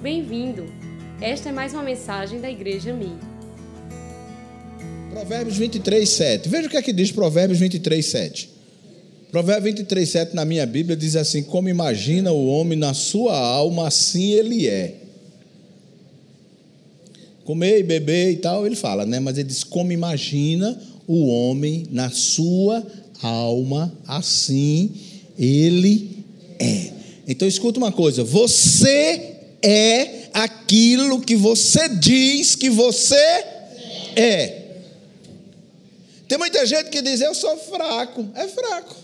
Bem-vindo! Esta é mais uma mensagem da Igreja Mi. Provérbios 23, 7. Veja o que é que diz Provérbios 23, 7. Provérbios 23, 7 na minha Bíblia diz assim: Como imagina o homem na sua alma, assim ele é. Comer e beber e tal, ele fala, né? Mas ele diz: Como imagina o homem na sua alma, assim ele é. Então escuta uma coisa: você é aquilo que você diz que você é. Tem muita gente que diz: Eu sou fraco. É fraco.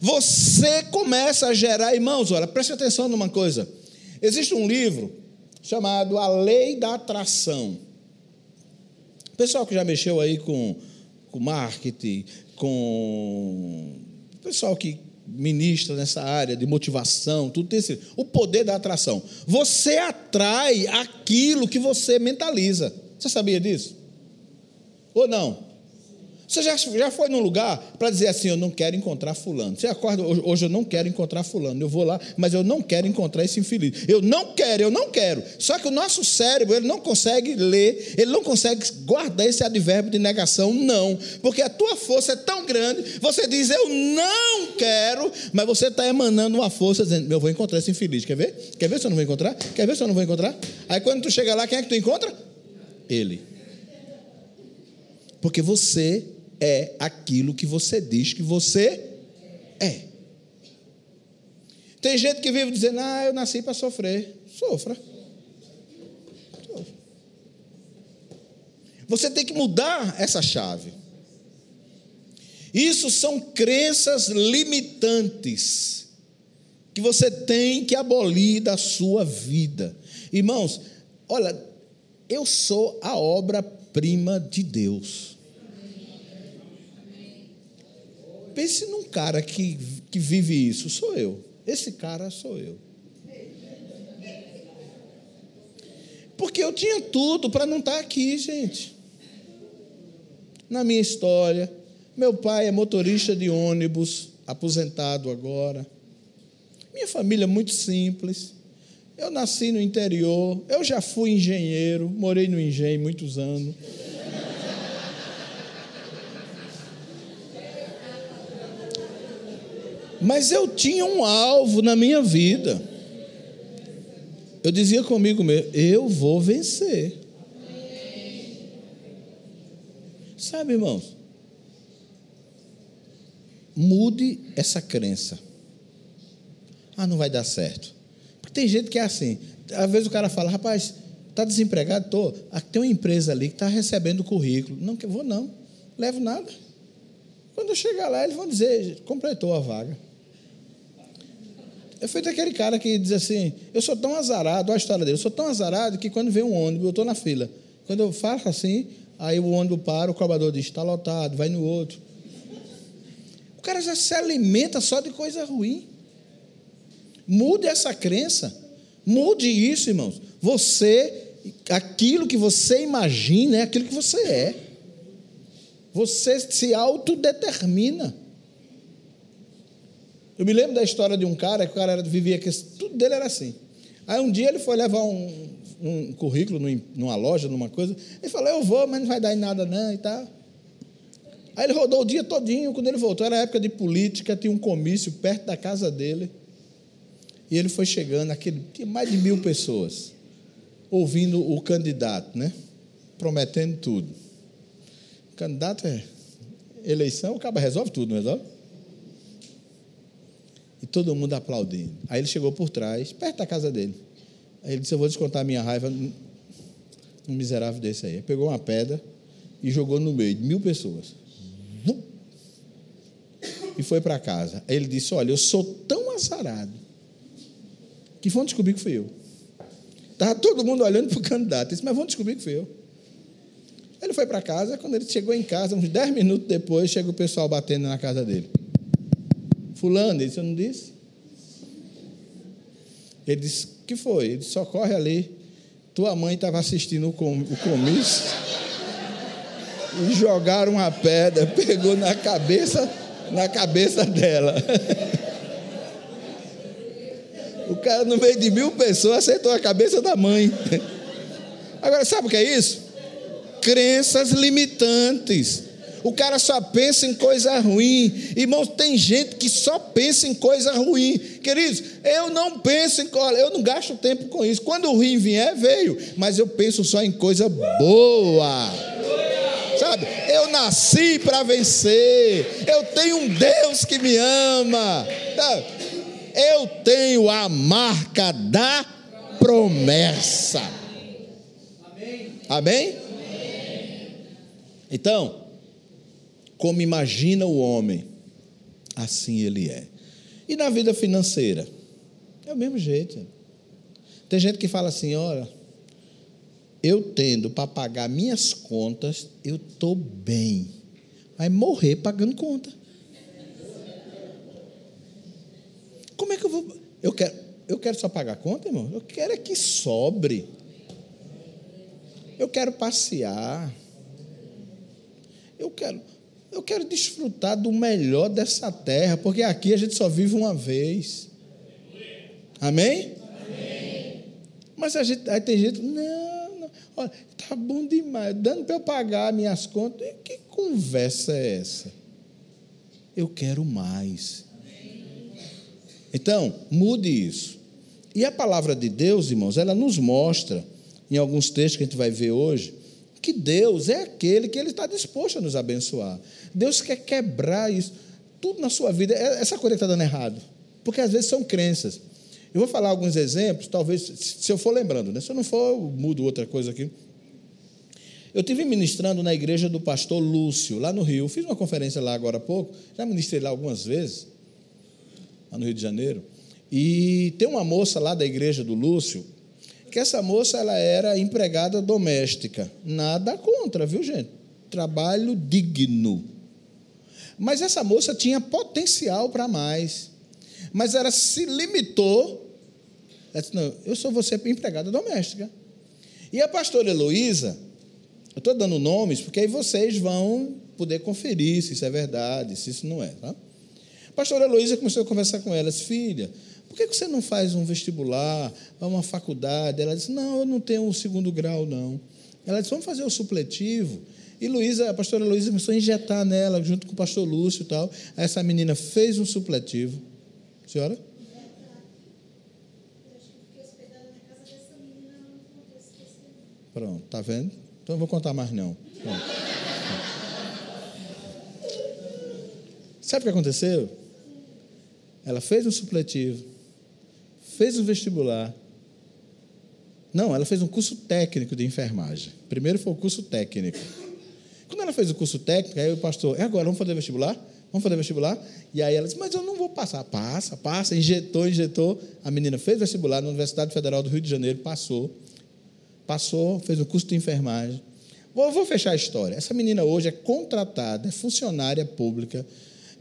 Você começa a gerar, irmãos, olha, preste atenção numa coisa. Existe um livro chamado A Lei da Atração. Pessoal que já mexeu aí com, com marketing, com pessoal que ministra nessa área de motivação, tudo esse, o poder da atração. Você atrai aquilo que você mentaliza. Você sabia disso? Ou não? Você já, já foi num lugar para dizer assim: eu não quero encontrar Fulano. Você acorda, hoje, hoje eu não quero encontrar Fulano. Eu vou lá, mas eu não quero encontrar esse infeliz. Eu não quero, eu não quero. Só que o nosso cérebro, ele não consegue ler, ele não consegue guardar esse advérbio de negação, não. Porque a tua força é tão grande, você diz: eu não quero, mas você está emanando uma força dizendo: eu vou encontrar esse infeliz. Quer ver? Quer ver se eu não vou encontrar? Quer ver se eu não vou encontrar? Aí quando tu chega lá, quem é que tu encontra? Ele. Porque você é aquilo que você diz que você é. Tem gente que vive dizendo: Ah, eu nasci para sofrer. Sofra. Você tem que mudar essa chave. Isso são crenças limitantes que você tem que abolir da sua vida. Irmãos, olha, eu sou a obra-prima de Deus. Pense num cara que, que vive isso, sou eu. Esse cara sou eu. Porque eu tinha tudo para não estar tá aqui, gente. Na minha história, meu pai é motorista de ônibus, aposentado agora. Minha família é muito simples. Eu nasci no interior, eu já fui engenheiro, morei no engenho muitos anos. Mas eu tinha um alvo na minha vida. Eu dizia comigo mesmo: eu vou vencer. Sabe, irmãos? Mude essa crença. Ah, não vai dar certo. Porque tem gente que é assim. Às vezes o cara fala: rapaz, está desempregado? Estou. Tem uma empresa ali que está recebendo currículo. Não, vou não. Levo nada. Quando eu chegar lá, eles vão dizer: completou a vaga. É feito aquele cara que diz assim: Eu sou tão azarado, olha a história dele, eu sou tão azarado que quando vem um ônibus, eu estou na fila. Quando eu faço assim, aí o ônibus para, o cobrador diz: Está lotado, vai no outro. O cara já se alimenta só de coisa ruim. Mude essa crença. Mude isso, irmãos. Você, aquilo que você imagina é aquilo que você é. Você se autodetermina. Eu me lembro da história de um cara que o cara vivia que tudo dele era assim. Aí um dia ele foi levar um, um currículo numa loja, numa coisa. Ele falou: Eu vou, mas não vai dar em nada não e tal. Aí ele rodou o dia todinho. Quando ele voltou, era época de política, tinha um comício perto da casa dele. E ele foi chegando, aquele, tinha mais de mil pessoas, ouvindo o candidato, né? Prometendo tudo. O candidato é eleição, o cara resolve tudo, não resolve? E todo mundo aplaudindo. Aí ele chegou por trás, perto da casa dele. Aí ele disse: Eu vou descontar a minha raiva num miserável desse aí. Pegou uma pedra e jogou no meio de mil pessoas. E foi para casa. Aí ele disse: Olha, eu sou tão azarado que vão descobrir que fui eu. Estava todo mundo olhando para o candidato. Ele disse: Mas vão descobrir que fui eu. Ele foi para casa. Quando ele chegou em casa, uns dez minutos depois, chega o pessoal batendo na casa dele. Fulano, ele disse, eu não disse? Ele disse, que foi? Ele disse, socorre ali. Tua mãe estava assistindo o, o comício e jogaram uma pedra, pegou na cabeça, na cabeça dela. O cara, no meio de mil pessoas, acertou a cabeça da mãe. Agora, sabe o que é isso? Crenças limitantes. O cara só pensa em coisa ruim. Irmãos, tem gente que só pensa em coisa ruim. Queridos, eu não penso em coisa, eu não gasto tempo com isso. Quando o ruim vier, veio. Mas eu penso só em coisa boa. Sabe? Eu nasci para vencer. Eu tenho um Deus que me ama. Eu tenho a marca da promessa. Amém? Então, como imagina o homem, assim ele é. E na vida financeira? É o mesmo jeito. Tem gente que fala assim: olha, eu tendo para pagar minhas contas, eu estou bem. Vai morrer pagando conta. Como é que eu vou. Eu quero, eu quero só pagar conta, irmão? Eu quero é que sobre. Eu quero passear. Eu quero. Eu quero desfrutar do melhor dessa terra, porque aqui a gente só vive uma vez. Amém? Amém. Mas a gente, aí tem gente, não, não, olha, tá bom demais, dando para eu pagar minhas contas. Que conversa é essa? Eu quero mais. Então, mude isso. E a palavra de Deus, irmãos, ela nos mostra, em alguns textos que a gente vai ver hoje, que Deus é aquele que Ele está disposto a nos abençoar. Deus quer quebrar isso. Tudo na sua vida, é essa coisa que está dando errado. Porque às vezes são crenças. Eu vou falar alguns exemplos, talvez, se eu for lembrando, né? se eu não for, eu mudo outra coisa aqui. Eu tive ministrando na igreja do pastor Lúcio, lá no Rio. Fiz uma conferência lá agora há pouco, já ministrei lá algumas vezes, lá no Rio de Janeiro. E tem uma moça lá da igreja do Lúcio, que essa moça ela era empregada doméstica. Nada contra, viu, gente? Trabalho digno. Mas essa moça tinha potencial para mais. Mas ela se limitou. Ela disse, não, eu sou você empregada doméstica. E a pastora Heloísa, eu estou dando nomes, porque aí vocês vão poder conferir se isso é verdade, se isso não é. Tá? A pastora Heloísa começou a conversar com ela, filha, por que você não faz um vestibular, uma faculdade? Ela disse, não, eu não tenho um segundo grau, não. Ela disse, vamos fazer o supletivo. E Luísa, a pastora Luísa começou a injetar nela, junto com o pastor Lúcio e tal. Essa menina fez um supletivo. Senhora? Pronto, tá vendo? Então não vou contar mais não. Sabe o que aconteceu? Ela fez um supletivo fez o vestibular. Não, ela fez um curso técnico de enfermagem. Primeiro foi o curso técnico. Quando ela fez o curso técnico, aí o pastor, é agora, vamos fazer vestibular? Vamos fazer vestibular? E aí ela disse, mas eu não vou passar. Passa, passa, injetou, injetou. A menina fez vestibular na Universidade Federal do Rio de Janeiro, passou. Passou, fez o curso de enfermagem. Vou, vou fechar a história. Essa menina hoje é contratada, é funcionária pública.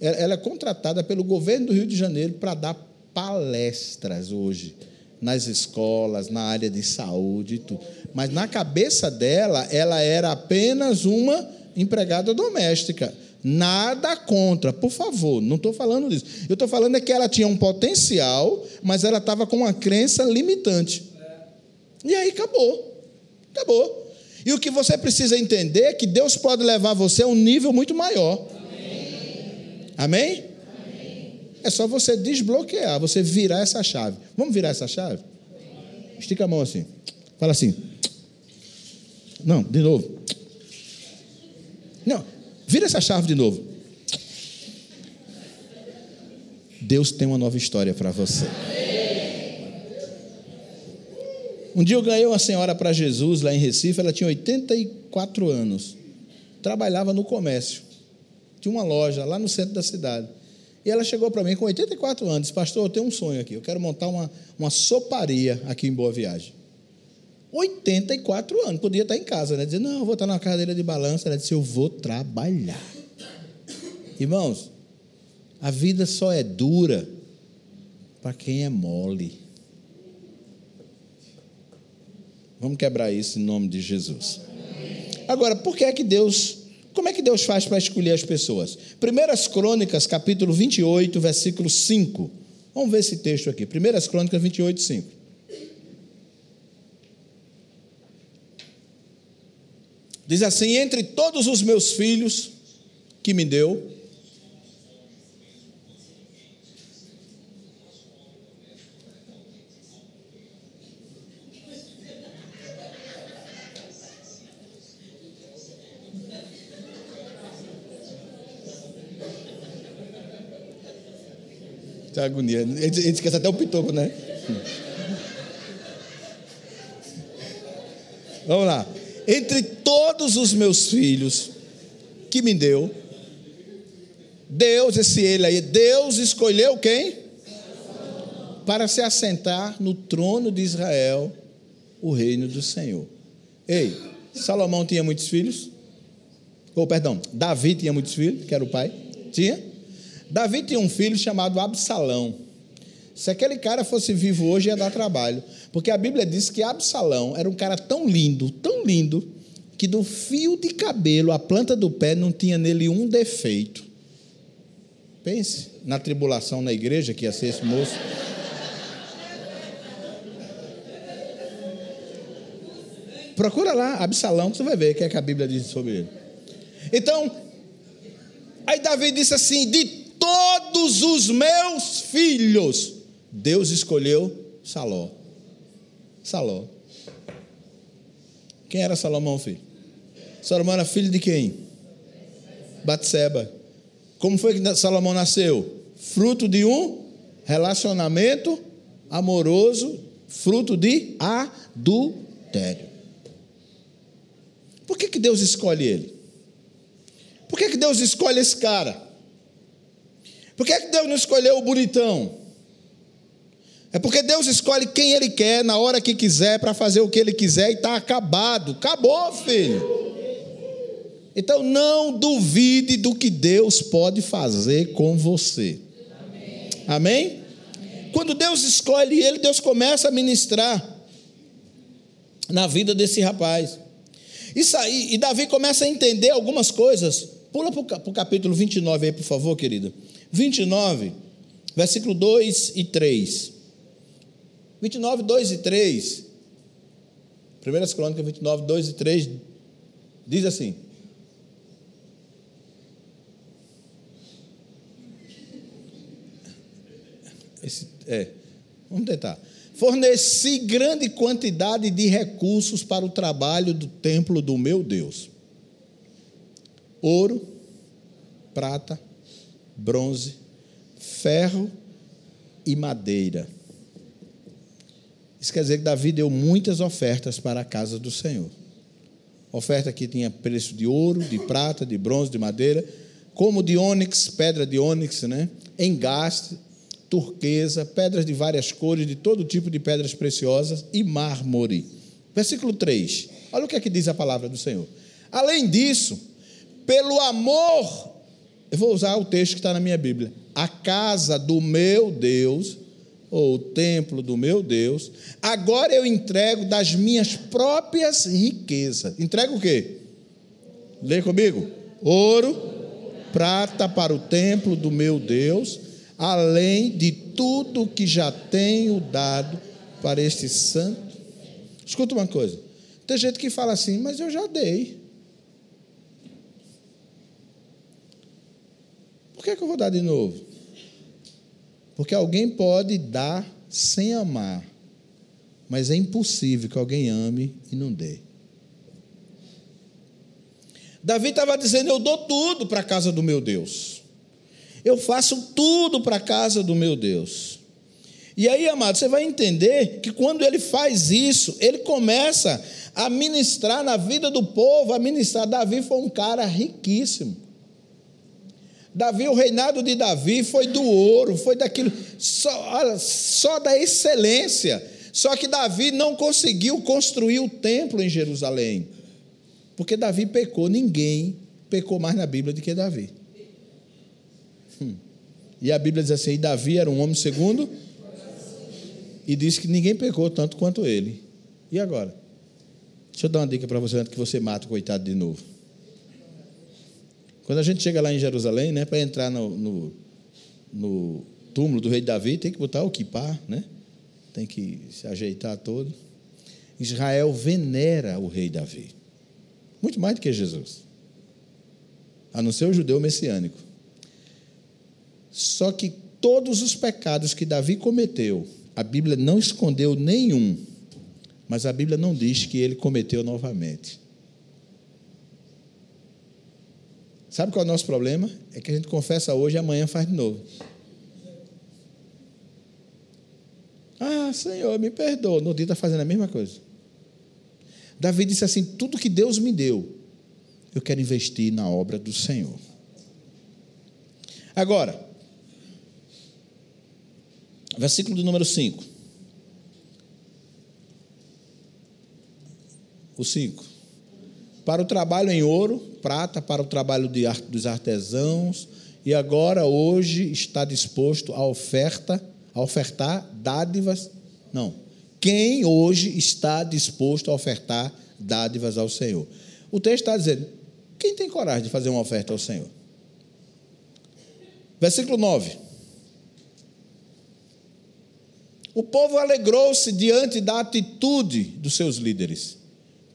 Ela é contratada pelo governo do Rio de Janeiro para dar palestras hoje nas escolas, na área de saúde e tudo. Mas na cabeça dela, ela era apenas uma empregada doméstica. Nada contra, por favor, não estou falando disso. Eu estou falando é que ela tinha um potencial, mas ela estava com uma crença limitante. E aí acabou. Acabou. E o que você precisa entender é que Deus pode levar você a um nível muito maior. Amém? Amém? É só você desbloquear, você virar essa chave. Vamos virar essa chave? Estica a mão assim. Fala assim. Não, de novo. Não, vira essa chave de novo. Deus tem uma nova história para você. Um dia eu ganhei uma senhora para Jesus lá em Recife, ela tinha 84 anos. Trabalhava no comércio. Tinha uma loja lá no centro da cidade. E ela chegou para mim com 84 anos, pastor, eu tenho um sonho aqui, eu quero montar uma, uma soparia aqui em Boa Viagem. 84 anos, podia estar em casa, né? Dizer, não, eu vou estar na cadeira de balança. Ela disse, eu vou trabalhar. Irmãos, a vida só é dura para quem é mole. Vamos quebrar isso em nome de Jesus. Agora, por que é que Deus como é que Deus faz para escolher as pessoas? Primeiras Crônicas, capítulo 28, versículo 5. Vamos ver esse texto aqui. 1 Crônicas 28, 5. Diz assim: Entre todos os meus filhos que me deu, Tá agonia. Ele esquece até o pitoco, né? Vamos lá. Entre todos os meus filhos que me deu, Deus, esse ele aí, Deus escolheu quem? Para se assentar no trono de Israel, o reino do Senhor. Ei, Salomão tinha muitos filhos? Ou, oh, perdão, Davi tinha muitos filhos, que era o pai? Tinha? Davi tinha um filho chamado Absalão. Se aquele cara fosse vivo hoje, ia dar trabalho. Porque a Bíblia diz que Absalão era um cara tão lindo, tão lindo, que do fio de cabelo à planta do pé não tinha nele um defeito. Pense na tribulação na igreja que ia ser esse moço. Procura lá, Absalão, que você vai ver o que, é que a Bíblia diz sobre ele. Então, aí Davi disse assim: de todos os meus filhos, Deus escolheu Saló. Saló. Quem era Salomão, filho? Salomão era filho de quem? Batseba. Como foi que Salomão nasceu? Fruto de um relacionamento amoroso, fruto de adultério. Por que, que Deus escolhe ele? Por que, que Deus escolhe esse cara? Por que, que Deus não escolheu o bonitão? É porque Deus escolhe quem Ele quer, na hora que quiser, para fazer o que Ele quiser e está acabado. Acabou, filho. Então não duvide do que Deus pode fazer com você. Amém? Amém? Quando Deus escolhe ele, Deus começa a ministrar na vida desse rapaz. Isso aí, e Davi começa a entender algumas coisas. Pula para o capítulo 29 aí, por favor, querida. 29, versículo 2 e 3. 29, 2 e 3. Primeiras Crônicas 29, 2 e 3 diz assim: Esse, é, vamos tentar. Forneci grande quantidade de recursos para o trabalho do templo do meu Deus: ouro, prata, bronze, ferro e madeira. Isso quer dizer que Davi deu muitas ofertas para a casa do Senhor. Oferta que tinha preço de ouro, de prata, de bronze, de madeira, como de ônix, pedra de ônix, né? engaste, turquesa, pedras de várias cores, de todo tipo de pedras preciosas e mármore. Versículo 3. Olha o que é que diz a palavra do Senhor. Além disso, pelo amor eu vou usar o texto que está na minha Bíblia. A casa do meu Deus, ou o templo do meu Deus, agora eu entrego das minhas próprias riquezas. Entrego o quê? Lê comigo. Ouro, prata para o templo do meu Deus, além de tudo que já tenho dado para este santo. Escuta uma coisa. Tem gente que fala assim, mas eu já dei. Que, que eu vou dar de novo? Porque alguém pode dar sem amar, mas é impossível que alguém ame e não dê. Davi estava dizendo: Eu dou tudo para a casa do meu Deus. Eu faço tudo para a casa do meu Deus. E aí, amado, você vai entender que quando ele faz isso, ele começa a ministrar na vida do povo, a ministrar. Davi foi um cara riquíssimo. Davi, o reinado de Davi foi do ouro, foi daquilo, só, só da excelência. Só que Davi não conseguiu construir o templo em Jerusalém, porque Davi pecou. Ninguém pecou mais na Bíblia do que Davi. Hum. E a Bíblia diz assim: Davi era um homem segundo, e diz que ninguém pecou tanto quanto ele. E agora? Deixa eu dar uma dica para você antes que você mate o coitado de novo. Quando a gente chega lá em Jerusalém, né, para entrar no, no, no túmulo do rei Davi, tem que botar o kipá, né? Tem que se ajeitar todo. Israel venera o rei Davi. Muito mais do que Jesus. A não ser o judeu messiânico. Só que todos os pecados que Davi cometeu, a Bíblia não escondeu nenhum, mas a Bíblia não diz que ele cometeu novamente. Sabe qual é o nosso problema? É que a gente confessa hoje e amanhã faz de novo. Ah, Senhor, me perdoa. No dia está fazendo a mesma coisa. Davi disse assim: tudo que Deus me deu, eu quero investir na obra do Senhor. Agora, versículo do número 5. O 5. Para o trabalho em ouro, prata, para o trabalho de, dos artesãos, e agora, hoje, está disposto a oferta, a ofertar dádivas. Não. Quem hoje está disposto a ofertar dádivas ao Senhor? O texto está dizendo: quem tem coragem de fazer uma oferta ao Senhor? Versículo 9. O povo alegrou-se diante da atitude dos seus líderes,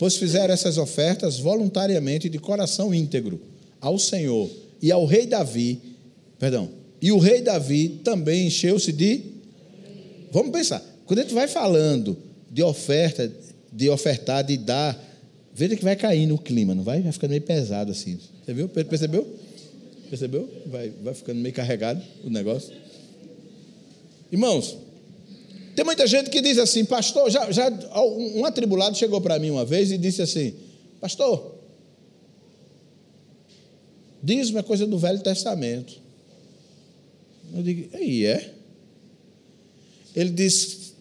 pois fizeram essas ofertas voluntariamente de coração íntegro ao Senhor e ao rei Davi. Perdão. E o rei Davi também encheu-se de. Vamos pensar. Quando a gente vai falando de oferta, de ofertar, de dar, veja que vai caindo o clima, não vai? Vai ficando meio pesado assim. Você viu? Percebeu? Percebeu? Vai, vai ficando meio carregado o negócio. Irmãos, tem muita gente que diz assim, pastor, já, já um atribulado chegou para mim uma vez e disse assim, pastor, dízimo é coisa do Velho Testamento. Eu digo, aí é? Ele diz,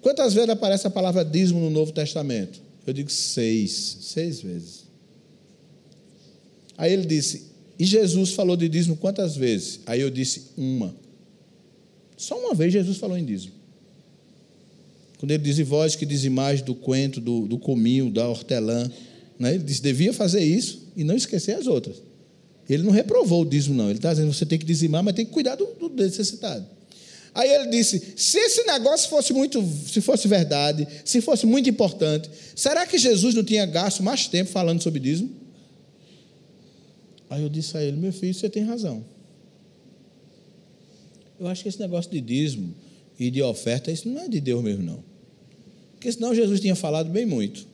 quantas vezes aparece a palavra dízimo no Novo Testamento? Eu digo seis, seis vezes. Aí ele disse, e Jesus falou de dízimo quantas vezes? Aí eu disse, uma. Só uma vez Jesus falou em dízimo. Quando ele diz, vós que dizimais do coentro, do, do cominho, da hortelã, né? ele disse, devia fazer isso e não esquecer as outras. Ele não reprovou o dízimo, não. Ele está dizendo, você tem que dizimar, mas tem que cuidar do, do necessitado. Aí ele disse: se esse negócio fosse muito, se fosse verdade, se fosse muito importante, será que Jesus não tinha gasto mais tempo falando sobre dízimo? Aí eu disse a ele: meu filho, você tem razão. Eu acho que esse negócio de dízimo e de oferta, isso não é de Deus mesmo, não. Porque senão Jesus tinha falado bem muito.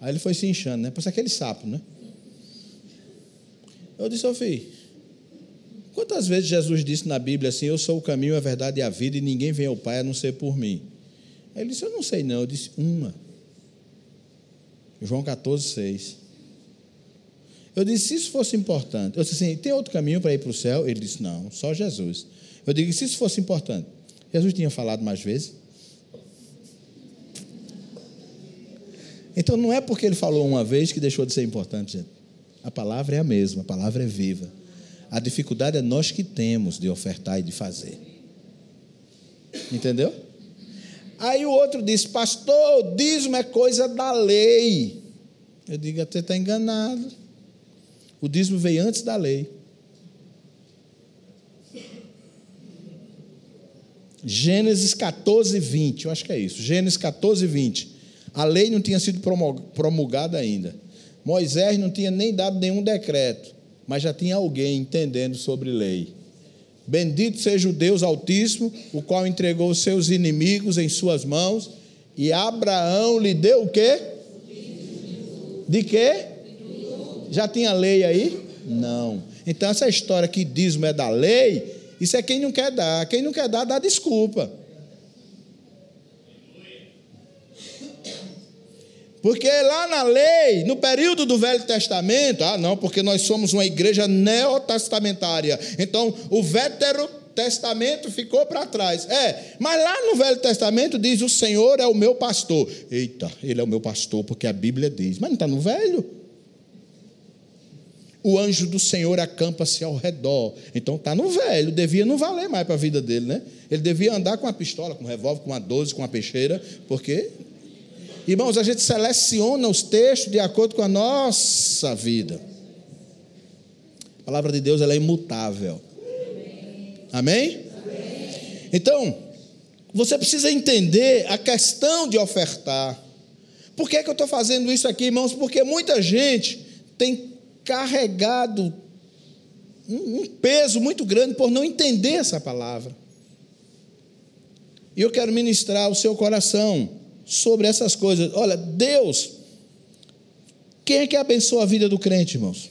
Aí ele foi se inchando, né? Parece aquele sapo, né? Eu disse, ô filho, quantas vezes Jesus disse na Bíblia assim, eu sou o caminho, a verdade e a vida, e ninguém vem ao Pai a não ser por mim? Aí ele disse, eu não sei não. Eu disse, uma. João 14, 6. Eu disse, se isso fosse importante, eu disse assim, tem outro caminho para ir para o céu? Ele disse, não, só Jesus. Eu digo, se isso fosse importante, Jesus tinha falado mais vezes? Então não é porque ele falou uma vez que deixou de ser importante, gente. A palavra é a mesma, a palavra é viva. A dificuldade é nós que temos de ofertar e de fazer. Entendeu? Aí o outro disse, pastor, o dízimo é coisa da lei. Eu digo, até está enganado. O dízimo veio antes da lei. Gênesis 14, 20, eu acho que é isso. Gênesis 14, 20. A lei não tinha sido promulgada ainda. Moisés não tinha nem dado nenhum decreto, mas já tinha alguém entendendo sobre lei. Bendito seja o Deus Altíssimo, o qual entregou os seus inimigos em suas mãos, e Abraão lhe deu o quê? De quê? Já tinha lei aí? Não. Então, essa história que dízimo é da lei, isso é quem não quer dar. Quem não quer dar, dá desculpa. Porque lá na lei, no período do Velho Testamento, ah, não, porque nós somos uma igreja neotestamentária. Então, o Vétero Testamento ficou para trás. É, mas lá no Velho Testamento diz: O Senhor é o meu pastor. Eita, ele é o meu pastor, porque a Bíblia diz. Mas não está no Velho o anjo do Senhor acampa-se ao redor. Então está no velho, devia não valer mais para a vida dele, né? Ele devia andar com uma pistola, com um revólver, com uma 12, com uma peixeira, porque Irmãos, a gente seleciona os textos de acordo com a nossa vida. A palavra de Deus ela é imutável. Amém? Então, você precisa entender a questão de ofertar. Por que, é que eu estou fazendo isso aqui, irmãos? Porque muita gente tem carregado um peso muito grande por não entender essa palavra. E eu quero ministrar o seu coração sobre essas coisas. Olha, Deus, quem é que abençoa a vida do crente, irmãos?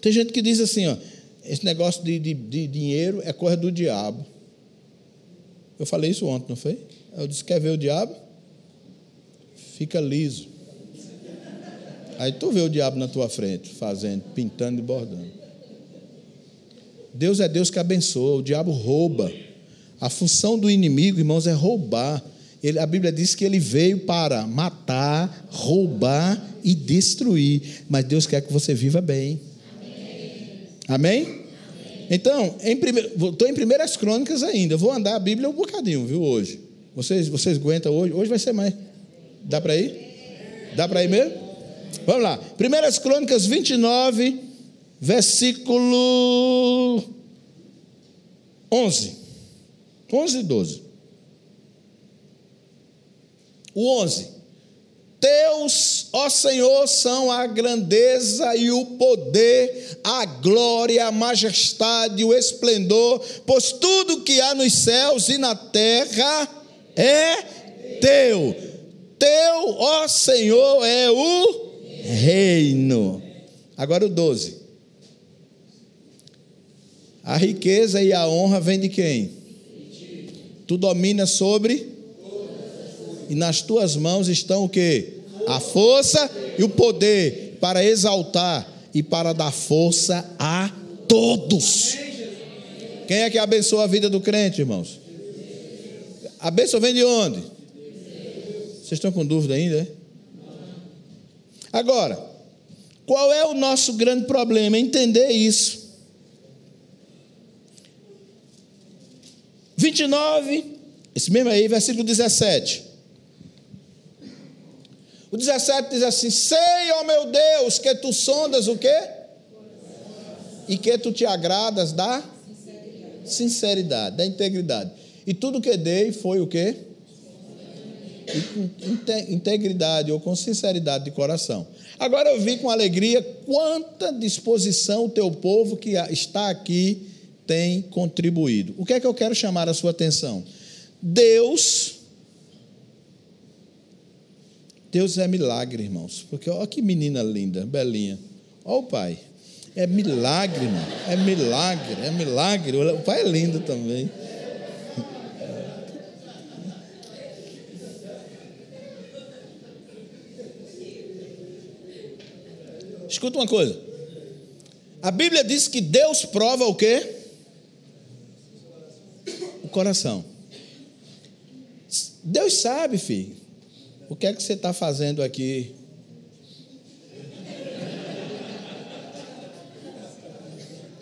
Tem gente que diz assim, ó, esse negócio de, de, de dinheiro é coisa do diabo. Eu falei isso ontem, não foi? Eu disse: quer ver o diabo? Fica liso. Aí tu vê o diabo na tua frente, fazendo, pintando e bordando. Deus é Deus que abençoa, o diabo rouba. A função do inimigo, irmãos, é roubar. Ele, a Bíblia diz que ele veio para matar, roubar e destruir. Mas Deus quer que você viva bem. Amém? Então, estou em primeiras crônicas ainda. Vou andar a Bíblia um bocadinho, viu, hoje. Vocês, vocês aguentam hoje? Hoje vai ser mais. Dá para ir? Dá para ir mesmo? Vamos lá. Primeiras crônicas 29, versículo 11. 11 e 12. O 11. Teus, ó Senhor, são a grandeza e o poder, a glória, a majestade, o esplendor, pois tudo que há nos céus e na terra é teu. Teu, ó Senhor, é o reino. Agora o 12. A riqueza e a honra vem de quem? Tu domina sobre e nas tuas mãos estão o que? A força e o poder para exaltar e para dar força a todos. Quem é que abençoa a vida do crente, irmãos? A bênção vem de onde? Vocês estão com dúvida ainda? É? Agora, qual é o nosso grande problema? Entender isso. 29, esse mesmo aí, versículo 17. O 17 diz assim: Sei, ó meu Deus, que tu sondas o quê? E que tu te agradas da sinceridade, da integridade. E tudo que dei foi o quê? Integridade ou com sinceridade de coração. Agora eu vi com alegria quanta disposição o teu povo que está aqui tem contribuído. O que é que eu quero chamar a sua atenção? Deus Deus é milagre, irmãos. Porque olha que menina linda, belinha. Olha o pai. É milagre, irmão. É milagre, é milagre. O pai é lindo também. Escuta uma coisa. A Bíblia diz que Deus prova o quê? O coração. Deus sabe, filho. O que é que você está fazendo aqui?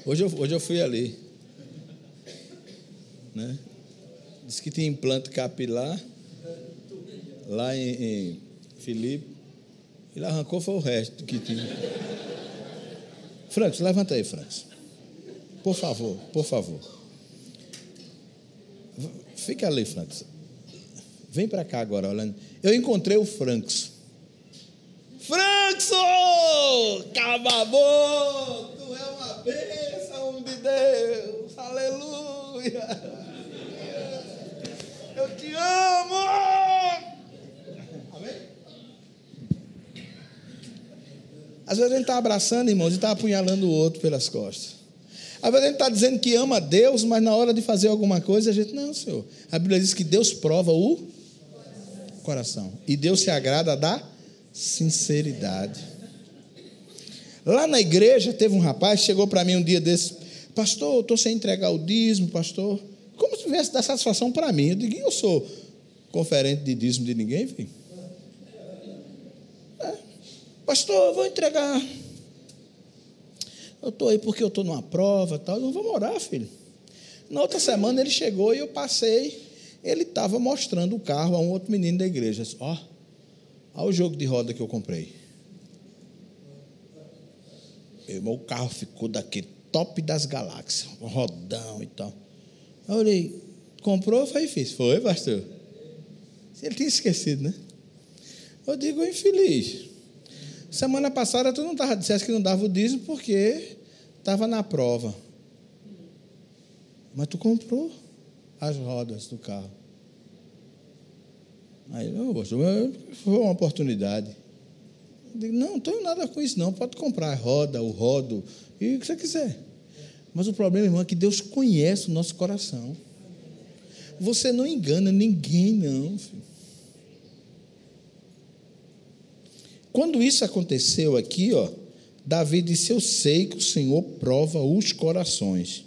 Hoje eu, hoje eu fui ali. Né? Diz que tem implante capilar lá em, em Filipe. Ele arrancou foi o resto que tinha. Francos, levanta aí, Francos. Por favor, por favor. Fica ali, Francos. Vem para cá agora, olhando. Eu encontrei o Frankson. Frankson! Cababô! Tu é uma bênção de Deus! Aleluia! Eu te amo! Amém? Às vezes a gente está abraçando, irmãos, e está apunhalando o outro pelas costas. Às vezes a gente está dizendo que ama Deus, mas na hora de fazer alguma coisa, a gente, não, Senhor. A Bíblia diz que Deus prova o coração. E Deus se agrada da sinceridade. Lá na igreja teve um rapaz chegou para mim um dia desse, pastor, eu estou sem entregar o dízimo, pastor. Como se tivesse dar satisfação para mim. Eu digo, eu sou conferente de dízimo de ninguém, filho. Pastor, eu vou entregar. Eu estou aí porque eu estou numa prova tal. Eu não vou morar, filho. Na outra semana ele chegou e eu passei ele estava mostrando o carro a um outro menino da igreja. Ó, olha o jogo de roda que eu comprei. Meu irmão, o carro ficou daquele top das galáxias, rodão e tal. Eu olhei, comprou? Foi fiz. Foi, pastor. Ele tinha esquecido, né? Eu digo, infeliz. Semana passada tu não tava, disseste que não dava o dízimo porque estava na prova. Mas tu comprou as rodas do carro. Aí, oh, foi uma oportunidade. Eu digo, não, não tenho nada com isso, não. Pode comprar a roda, o rodo, e o que você quiser. Mas o problema, irmão, é que Deus conhece o nosso coração. Você não engana ninguém, não. Filho. Quando isso aconteceu aqui, ó, Davi disse: Eu sei que o Senhor prova os corações.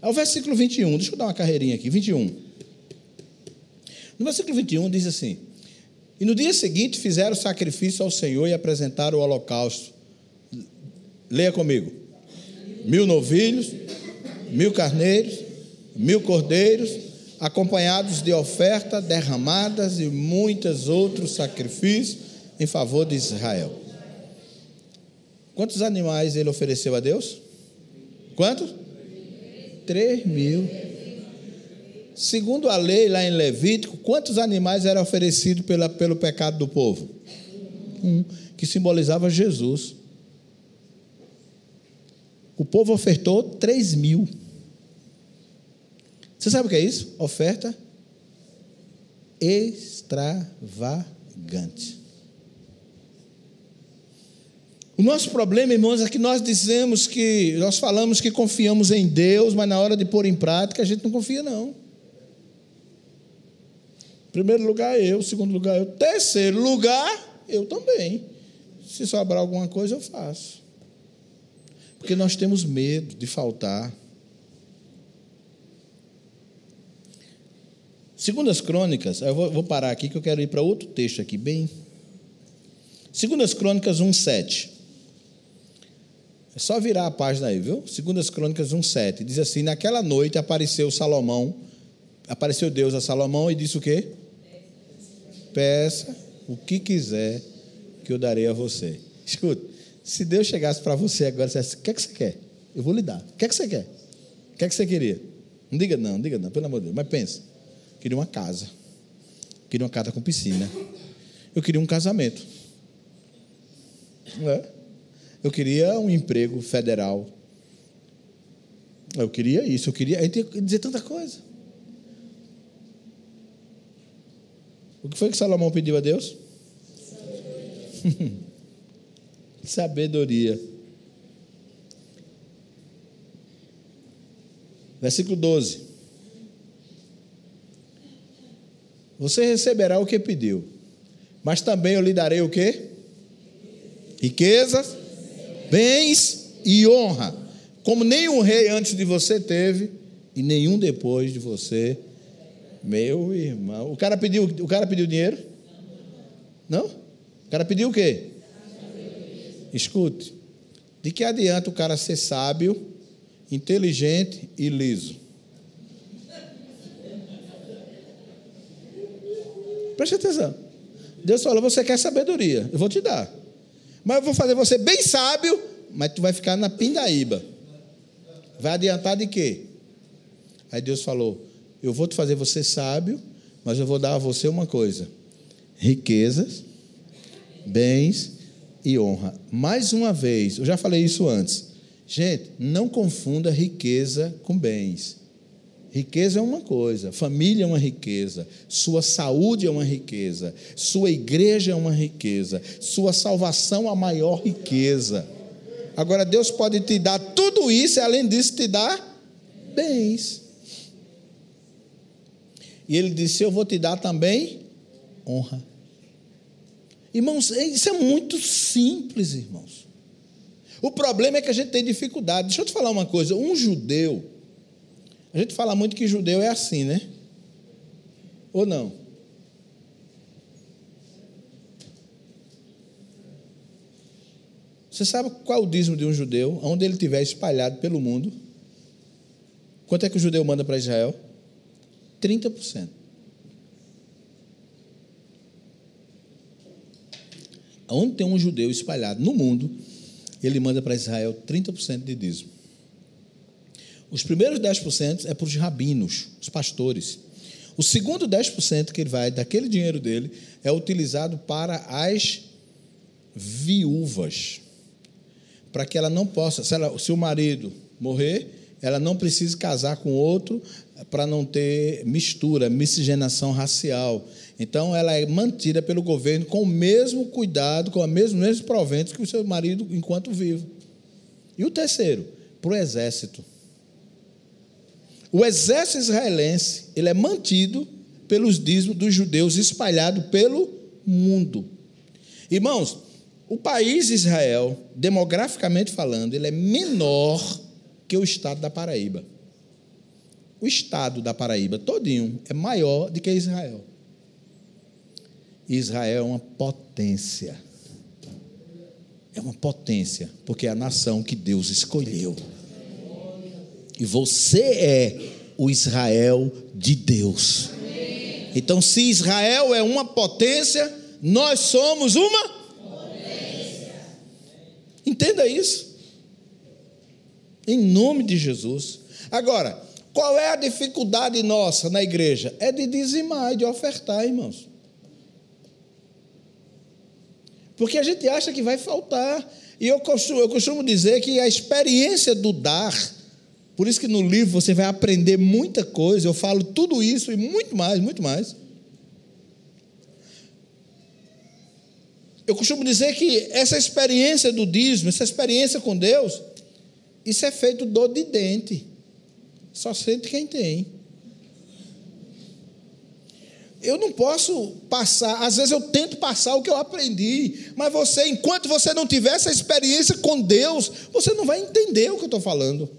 É o versículo 21, deixa eu dar uma carreirinha aqui, 21. No versículo 21 diz assim: E no dia seguinte fizeram sacrifício ao Senhor e apresentaram o holocausto. Leia comigo: mil novilhos, mil carneiros, mil cordeiros, acompanhados de oferta derramadas e muitos outros sacrifícios em favor de Israel. Quantos animais ele ofereceu a Deus? Quantos? Três mil. Segundo a lei lá em Levítico, quantos animais eram oferecidos pela, pelo pecado do povo? Um, que simbolizava Jesus. O povo ofertou três mil. Você sabe o que é isso? Oferta extravagante. O nosso problema, irmãos, é que nós dizemos que, nós falamos que confiamos em Deus, mas na hora de pôr em prática a gente não confia, não. Primeiro lugar, eu. Segundo lugar, eu. Terceiro lugar, eu também. Se sobrar alguma coisa, eu faço. Porque nós temos medo de faltar. Segundo as crônicas, eu vou, parar aqui que eu quero ir para outro texto aqui, bem. Segundo as crônicas 1, 7. É só virar a página aí, viu? Segundas Crônicas 1:7. Diz assim: "Naquela noite apareceu Salomão, apareceu Deus a Salomão e disse o quê? Peça o que quiser que eu darei a você." Escuta, se Deus chegasse para você agora e dissesse: "O que é que você quer? Eu vou lhe dar. O que é que você quer? O que é que você queria?" Não diga não, não diga não, pelo amor de Deus. Mas pensa. Queria uma casa. Queria uma casa com piscina. Eu queria um casamento. Não é? Eu queria um emprego federal. Eu queria isso, eu queria. Aí tem que dizer tanta coisa. O que foi que Salomão pediu a Deus? Sabedoria. Sabedoria. Versículo 12. Você receberá o que pediu, mas também eu lhe darei o que? Riquezas bens e honra, como nenhum rei antes de você teve e nenhum depois de você. Meu irmão, o cara pediu, o cara pediu dinheiro? Não? O cara pediu o quê? Escute. De que adianta o cara ser sábio, inteligente e liso? Preste atenção. Deus falou: você quer sabedoria, eu vou te dar. Mas eu vou fazer você bem sábio, mas tu vai ficar na pindaíba. Vai adiantar de quê? Aí Deus falou: Eu vou te fazer você sábio, mas eu vou dar a você uma coisa: riquezas, bens e honra. Mais uma vez, eu já falei isso antes. Gente, não confunda riqueza com bens. Riqueza é uma coisa, família é uma riqueza, sua saúde é uma riqueza, sua igreja é uma riqueza, sua salvação é a maior riqueza. Agora, Deus pode te dar tudo isso e, além disso, te dar bens. E ele disse: Eu vou te dar também honra. Irmãos, isso é muito simples, irmãos. O problema é que a gente tem dificuldade. Deixa eu te falar uma coisa: um judeu a gente fala muito que judeu é assim, né? Ou não? Você sabe qual é o dízimo de um judeu, onde ele estiver espalhado pelo mundo? Quanto é que o judeu manda para Israel? 30%. Onde tem um judeu espalhado no mundo, ele manda para Israel 30% de dízimo. Os primeiros 10% é para os rabinos, os pastores. O segundo 10% que ele vai, daquele dinheiro dele, é utilizado para as viúvas. Para que ela não possa, se, ela, se o marido morrer, ela não precise casar com outro para não ter mistura, miscigenação racial. Então, ela é mantida pelo governo com o mesmo cuidado, com os mesmos, mesmos proventos que o seu marido enquanto vivo. E o terceiro, para o exército. O exército israelense ele é mantido pelos dízimos dos judeus espalhado pelo mundo. Irmãos, o país Israel, demograficamente falando, ele é menor que o estado da Paraíba. O estado da Paraíba todinho é maior do que Israel. Israel é uma potência. É uma potência, porque é a nação que Deus escolheu. E você é o Israel de Deus. Então, se Israel é uma potência, nós somos uma potência. Entenda isso. Em nome de Jesus. Agora, qual é a dificuldade nossa na igreja? É de dizimar e de ofertar, irmãos. Porque a gente acha que vai faltar. E eu costumo, eu costumo dizer que a experiência do dar por isso que no livro você vai aprender muita coisa, eu falo tudo isso e muito mais, muito mais. Eu costumo dizer que essa experiência do dízimo, essa experiência com Deus, isso é feito dor de dente. Só sente quem tem. Eu não posso passar, às vezes eu tento passar o que eu aprendi, mas você, enquanto você não tiver essa experiência com Deus, você não vai entender o que eu estou falando.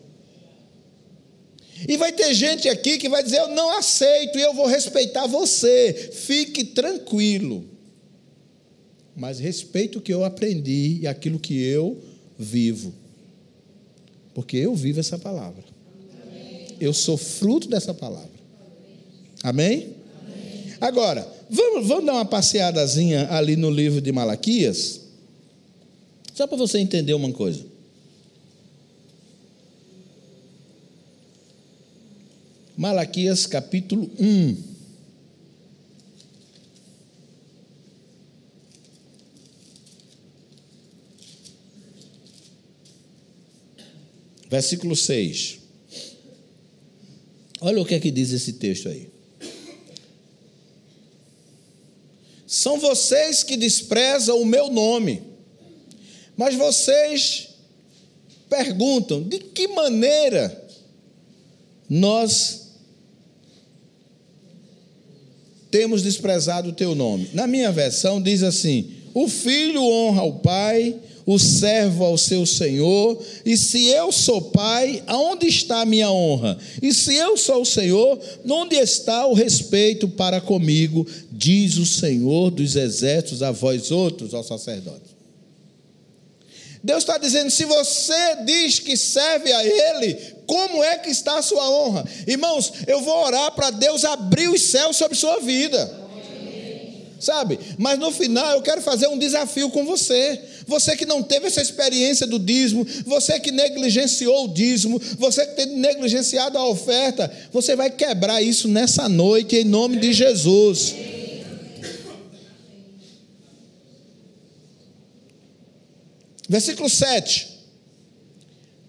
E vai ter gente aqui que vai dizer: Eu não aceito e eu vou respeitar você. Fique tranquilo. Mas respeite o que eu aprendi e aquilo que eu vivo. Porque eu vivo essa palavra. Amém. Eu sou fruto dessa palavra. Amém? Amém? Agora, vamos, vamos dar uma passeadazinha ali no livro de Malaquias. Só para você entender uma coisa. Malaquias capítulo 1. Versículo 6. Olha o que é que diz esse texto aí. São vocês que desprezam o meu nome, mas vocês perguntam: de que maneira nós temos desprezado o teu nome. Na minha versão diz assim: o filho honra o pai, o servo ao seu senhor, e se eu sou pai, aonde está a minha honra? E se eu sou o senhor, onde está o respeito para comigo? Diz o Senhor dos exércitos a vós outros, ó sacerdotes. Deus está dizendo: se você diz que serve a Ele, como é que está a sua honra? Irmãos, eu vou orar para Deus abrir os céus sobre sua vida. Sabe? Mas no final eu quero fazer um desafio com você. Você que não teve essa experiência do dízimo, você que negligenciou o dízimo, você que tem negligenciado a oferta, você vai quebrar isso nessa noite em nome de Jesus. Versículo 7.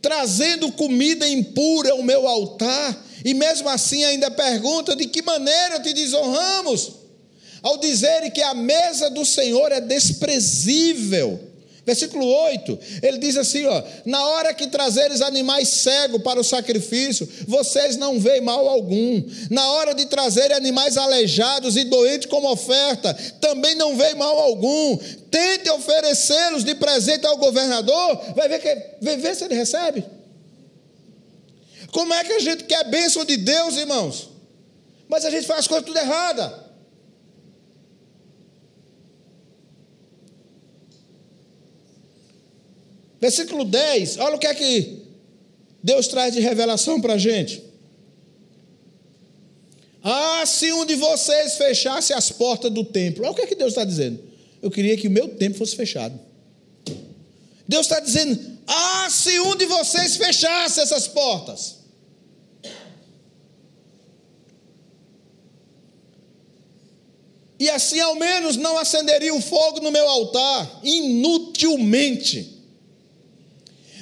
Trazendo comida impura ao meu altar, e mesmo assim ainda pergunta: de que maneira te desonramos? Ao dizerem que a mesa do Senhor é desprezível Versículo 8, ele diz assim: ó, na hora que trazeres animais cegos para o sacrifício, vocês não veem mal algum. Na hora de trazerem animais aleijados e doentes como oferta, também não veem mal algum. Tente oferecê-los de presente ao governador, vai ver, que, vai ver se ele recebe. Como é que a gente quer bênção de Deus, irmãos? Mas a gente faz as coisas tudo errada. Versículo 10, olha o que é que Deus traz de revelação para a gente. Ah, se um de vocês fechasse as portas do templo. Olha o que é que Deus está dizendo. Eu queria que o meu templo fosse fechado. Deus está dizendo: Ah, se um de vocês fechasse essas portas. E assim ao menos não acenderia o fogo no meu altar, inutilmente.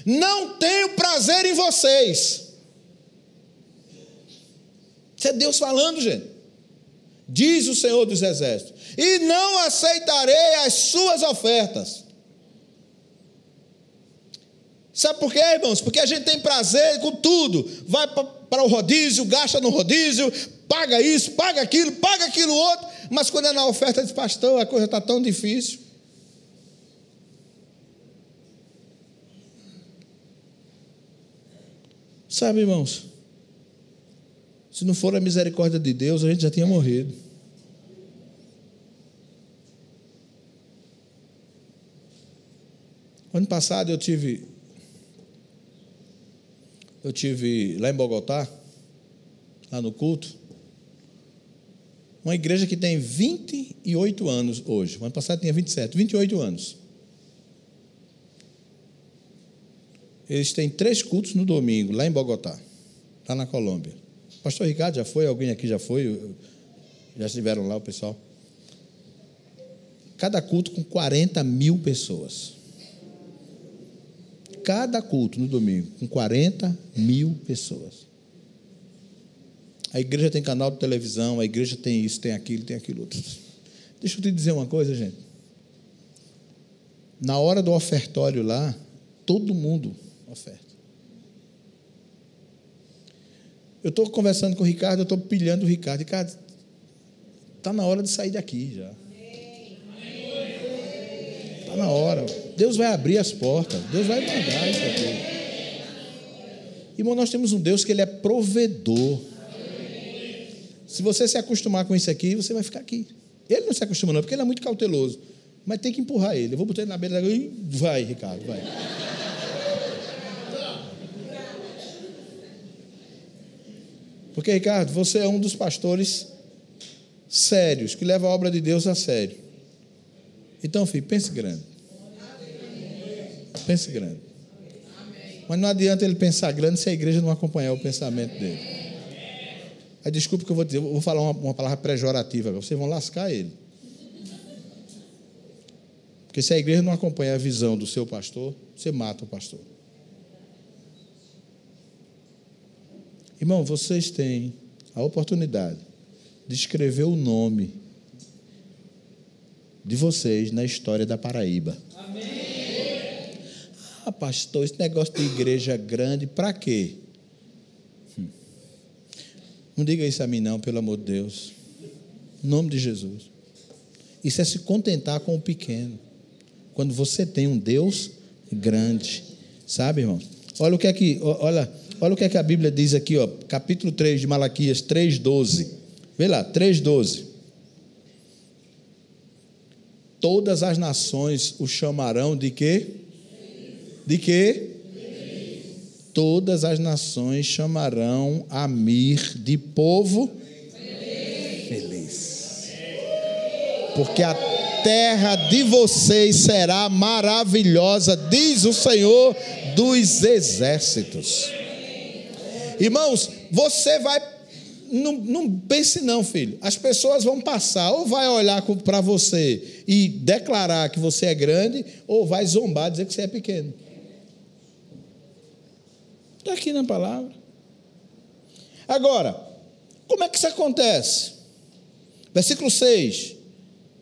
Não tenho prazer em vocês. Isso é Deus falando, gente. Diz o Senhor dos Exércitos. E não aceitarei as suas ofertas. Sabe por quê, irmãos? Porque a gente tem prazer com tudo. Vai para o rodízio, gasta no rodízio, paga isso, paga aquilo, paga aquilo outro. Mas quando é na oferta, diz, pastor, a coisa está tão difícil. Sabe, irmãos? Se não for a misericórdia de Deus, a gente já tinha morrido. Ano passado eu tive eu tive lá em Bogotá, lá no culto, uma igreja que tem 28 anos hoje. O ano passado tinha 27, 28 anos. Eles têm três cultos no domingo, lá em Bogotá, lá na Colômbia. Pastor Ricardo já foi, alguém aqui já foi, já estiveram lá o pessoal. Cada culto com 40 mil pessoas. Cada culto no domingo, com 40 mil pessoas. A igreja tem canal de televisão, a igreja tem isso, tem aquilo, tem aquilo outro. Deixa eu te dizer uma coisa, gente. Na hora do ofertório lá, todo mundo oferta. Eu estou conversando com o Ricardo, eu estou pilhando o Ricardo. Ricardo, está na hora de sair daqui já. Está na hora. Deus vai abrir as portas. Deus vai mandar isso aqui. Irmão, nós temos um Deus que Ele é provedor. Se você se acostumar com isso aqui, você vai ficar aqui. Ele não se acostuma, não, porque ele é muito cauteloso. Mas tem que empurrar ele. Eu vou botar ele na beira da vai, Ricardo, vai. Porque, Ricardo, você é um dos pastores sérios, que leva a obra de Deus a sério. Então, filho, pense grande. Pense grande. Mas não adianta ele pensar grande se a igreja não acompanhar o pensamento dele. Aí, desculpe que eu vou dizer, eu vou falar uma, uma palavra pejorativa, vocês vão lascar ele. Porque se a igreja não acompanhar a visão do seu pastor, você mata o pastor. Irmão, vocês têm a oportunidade de escrever o nome de vocês na história da Paraíba. Amém. Ah, pastor, esse negócio de igreja grande, para quê? Hum. Não diga isso a mim, não, pelo amor de Deus. Em nome de Jesus. Isso é se contentar com o pequeno. Quando você tem um Deus grande. Sabe, irmão? Olha o que é que. Olha Olha o que, é que a Bíblia diz aqui, ó, capítulo 3 de Malaquias 3,12. Vê lá, 3,12. Todas as nações o chamarão de quê? De quê? Todas as nações chamarão a Mir de povo feliz. Porque a terra de vocês será maravilhosa, diz o Senhor dos exércitos. Irmãos, você vai. Não, não pense, não, filho. As pessoas vão passar, ou vai olhar para você e declarar que você é grande, ou vai zombar, dizer que você é pequeno. Está aqui na palavra. Agora, como é que isso acontece? Versículo 6,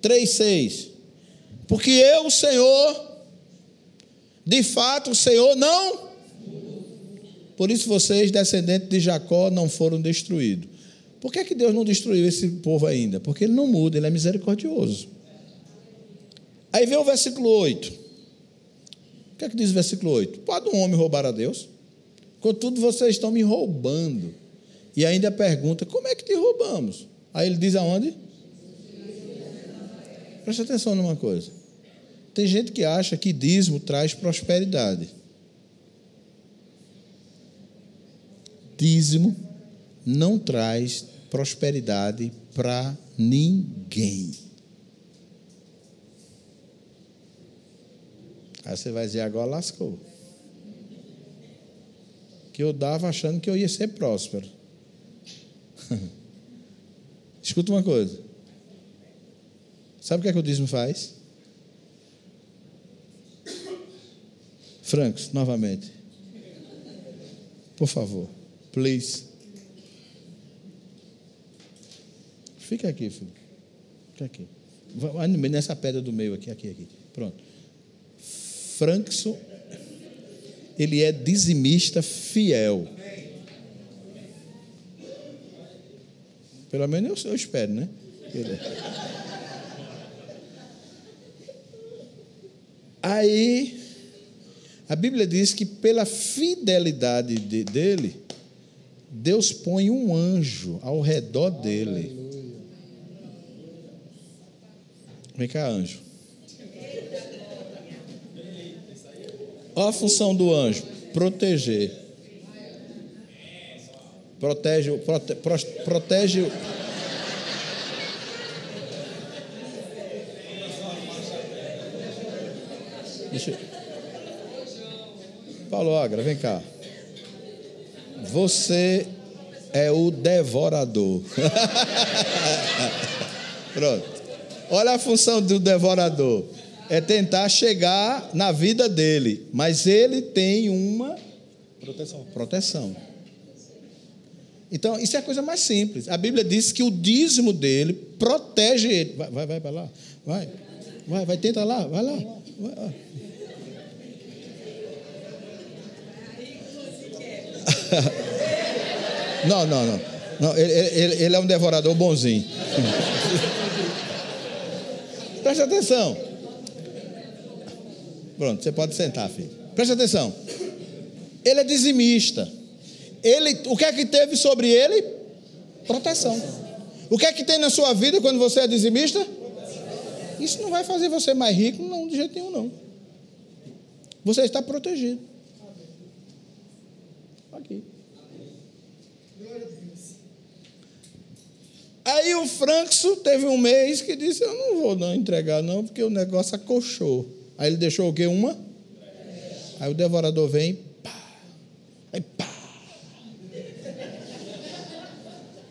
3, 6. Porque eu, Senhor, de fato, o Senhor não por isso vocês, descendentes de Jacó, não foram destruídos. Por que, é que Deus não destruiu esse povo ainda? Porque ele não muda, ele é misericordioso. Aí vem o versículo 8. O que é que diz o versículo 8? Pode um homem roubar a Deus? Contudo, vocês estão me roubando. E ainda pergunta: como é que te roubamos? Aí ele diz aonde? Preste atenção numa coisa. Tem gente que acha que dízimo traz prosperidade. Dízimo não traz prosperidade para ninguém. Aí você vai dizer, agora lascou. Que eu dava achando que eu ia ser próspero. Escuta uma coisa. Sabe o que é que o dízimo faz? Francos, novamente. Por favor, please. Fica aqui, filho. Fica aqui. Nessa pedra do meio aqui, aqui, aqui. Pronto. Frankson, ele é dizimista fiel. Pelo menos eu, eu espero, né? É. Aí, a Bíblia diz que pela fidelidade de, dele, Deus põe um anjo ao redor dele. Vem cá, anjo. Olha a função do anjo: proteger. Protege, prote, protege Deixa. Paulo Agra, vem cá. Você é o devorador. Pronto. Olha a função do devorador. É tentar chegar na vida dele. Mas ele tem uma proteção. proteção. Então, isso é a coisa mais simples. A Bíblia diz que o dízimo dele protege ele. Vai, vai, vai para lá. Vai. Vai, vai, tenta lá. Vai lá. Vai. não, não, não. não ele, ele, ele é um devorador bonzinho. Preste atenção. Pronto, você pode sentar, filho. Preste atenção. Ele é dizimista. Ele, o que é que teve sobre ele? Proteção. O que é que tem na sua vida quando você é dizimista? Isso não vai fazer você mais rico, não, de jeito nenhum, não. Você está protegido. Aqui. Aí o Frankson teve um mês que disse: Eu não vou não entregar, não, porque o negócio acochou. Aí ele deixou o quê? Uma? Aí o devorador vem, pá, aí pá.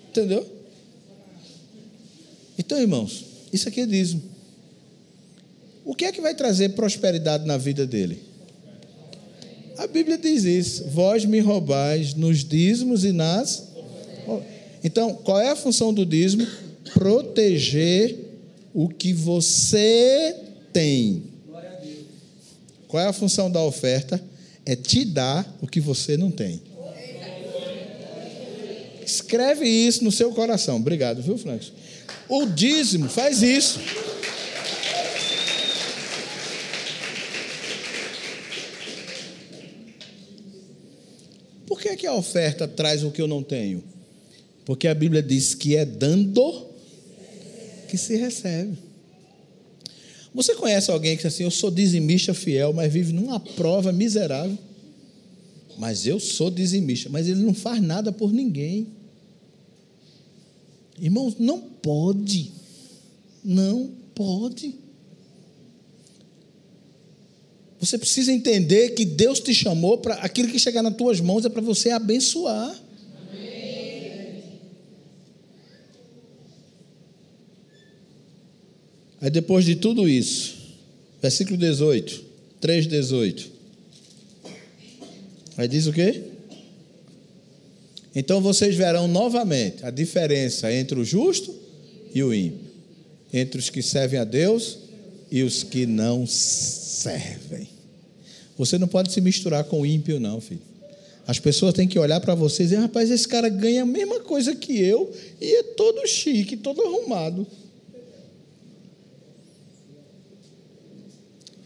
Entendeu? Então, irmãos, isso aqui é dízimo. O que é que vai trazer prosperidade na vida dele? A Bíblia diz isso: vós me roubais nos dízimos e nas. Então, qual é a função do dízimo? Proteger o que você tem. Qual é a função da oferta? É te dar o que você não tem. Escreve isso no seu coração. Obrigado, viu, Francis? O dízimo faz isso. Por que, que a oferta traz o que eu não tenho? Porque a Bíblia diz que é dando que se recebe. Você conhece alguém que diz assim: Eu sou dizimista fiel, mas vive numa prova miserável? Mas eu sou dizimista, mas ele não faz nada por ninguém. Irmãos, não pode. Não pode. Você precisa entender que Deus te chamou para aquilo que chegar nas tuas mãos é para você abençoar. Aí depois de tudo isso, versículo 18, 3,18. Aí diz o quê? Então vocês verão novamente a diferença entre o justo e o ímpio, entre os que servem a Deus e os que não servem. Você não pode se misturar com o ímpio, não, filho. As pessoas têm que olhar para você e dizer: rapaz, esse cara ganha a mesma coisa que eu e é todo chique, todo arrumado.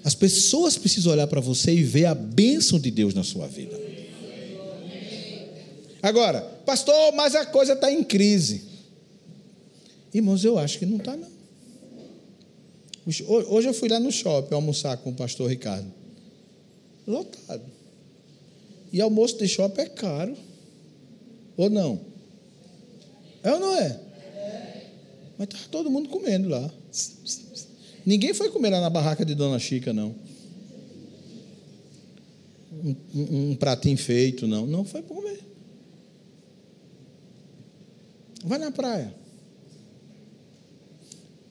As pessoas precisam olhar para você e ver a bênção de Deus na sua vida. Agora, pastor, mas a coisa está em Irmãos, eu acho que não está, não. Hoje eu fui lá no shopping almoçar com o pastor Ricardo. Lotado. E almoço de shopping é caro. Ou não? É ou não é? Mas está todo mundo comendo lá. Ninguém foi comer lá na barraca de Dona Chica, não. Um, um, um pratinho feito, não. Não foi para comer. Vai na praia.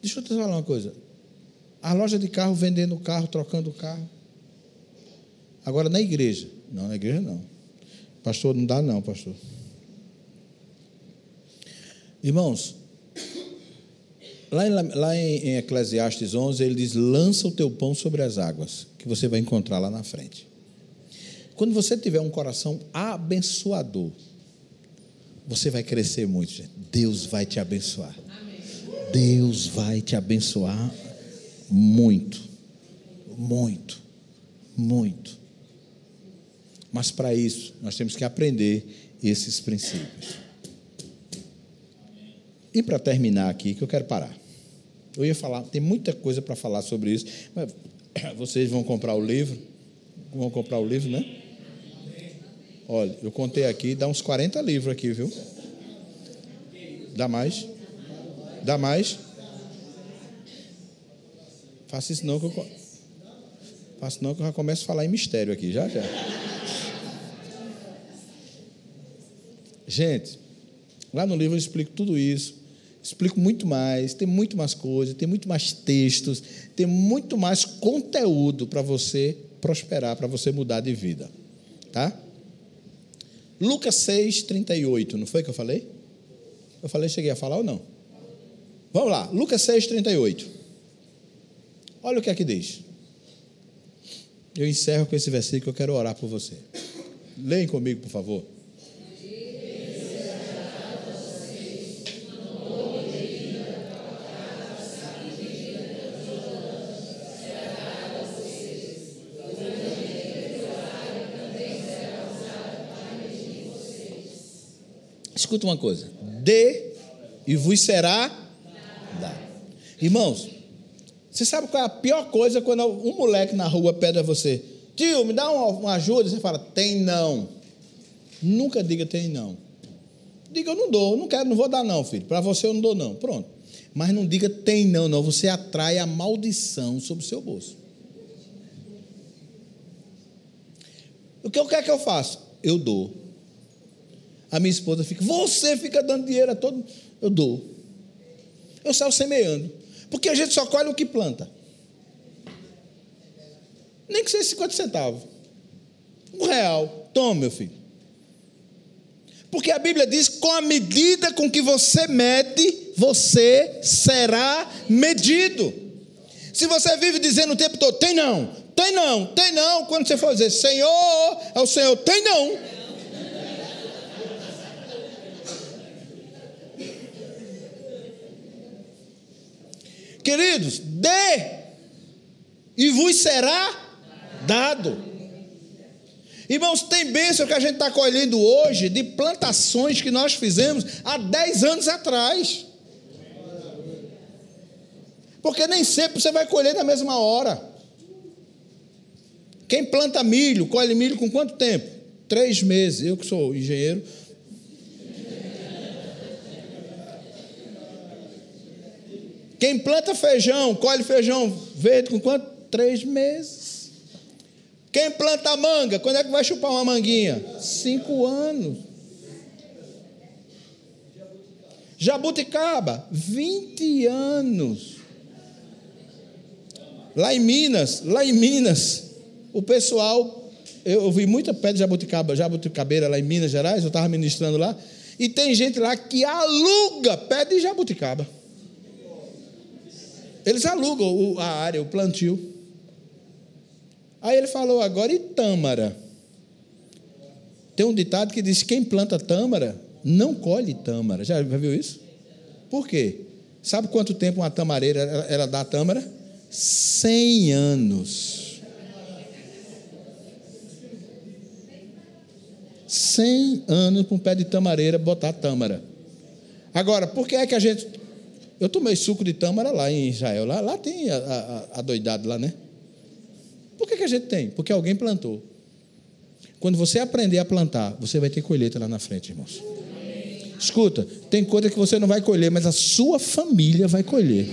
Deixa eu te falar uma coisa. A loja de carro vendendo carro, trocando carro. Agora na igreja. Não, na igreja não. Pastor, não dá não, pastor. Irmãos, lá em, lá em Eclesiastes 11, ele diz: lança o teu pão sobre as águas, que você vai encontrar lá na frente. Quando você tiver um coração abençoador, você vai crescer muito, gente. Deus vai te abençoar. Deus vai te abençoar muito, muito, muito. Mas para isso, nós temos que aprender esses princípios. E para terminar aqui, que eu quero parar. Eu ia falar, tem muita coisa para falar sobre isso, mas vocês vão comprar o livro? Vão comprar o livro, né? Olha, eu contei aqui, dá uns 40 livros aqui, viu? Dá mais? Dá mais? Faça isso não que eu Faça não que eu já começo a falar em mistério aqui, já já. Gente, lá no livro eu explico tudo isso, explico muito mais, tem muito mais coisas, tem muito mais textos, tem muito mais conteúdo para você prosperar, para você mudar de vida, tá? Lucas 6, 38, não foi que eu falei? Eu falei, cheguei a falar ou não? Vamos lá, Lucas 6, 38. Olha o que é que diz. Eu encerro com esse versículo, eu quero orar por você. Leem comigo, por favor. Escuta uma coisa: dê e vos será dado. Irmãos, você sabe qual é a pior coisa quando um moleque na rua pede a você, tio, me dá uma, ajuda? Você fala, tem não. Nunca diga tem não. Diga, eu não dou, não quero, não vou dar não, filho. Para você eu não dou não. Pronto. Mas não diga tem não, não. Você atrai a maldição sobre o seu bolso. O que eu quero que eu faça? Eu dou. A minha esposa fica, você fica dando dinheiro a todo. Eu dou. Eu saio semeando. Porque a gente só colhe o que planta. Nem que seja 50 centavos. Um real. Toma, meu filho. Porque a Bíblia diz: com a medida com que você mede, você será medido. Se você vive dizendo o tempo todo, tem não, tem não, tem não, quando você for dizer, Senhor, é o Senhor, tem não. Queridos, dê e vos será dado. Irmãos, tem bênção que a gente está colhendo hoje de plantações que nós fizemos há 10 anos atrás. Porque nem sempre você vai colher na mesma hora. Quem planta milho, colhe milho com quanto tempo? Três meses. Eu que sou engenheiro, Quem planta feijão, colhe feijão verde com quanto? Três meses. Quem planta manga, quando é que vai chupar uma manguinha? Cinco anos. Jabuticaba, 20 anos. Lá em Minas, lá em Minas, o pessoal, eu vi muita pé de jabuticaba, jabuticabeira lá em Minas Gerais, eu estava ministrando lá, e tem gente lá que aluga pé de jabuticaba. Eles alugam a área, o plantio. Aí ele falou agora, e tâmara? Tem um ditado que diz: quem planta tâmara não colhe tâmara. Já viu isso? Por quê? Sabe quanto tempo uma tamareira ela dá tâmara? Cem anos. Cem anos para um pé de tamareira botar tâmara. Agora, por que é que a gente eu tomei suco de tâmara lá em Israel. Lá, lá tem a, a, a doidado lá, né? Por que, que a gente tem? Porque alguém plantou. Quando você aprender a plantar, você vai ter colheita lá na frente, irmãos. Escuta, tem coisa que você não vai colher, mas a sua família vai colher.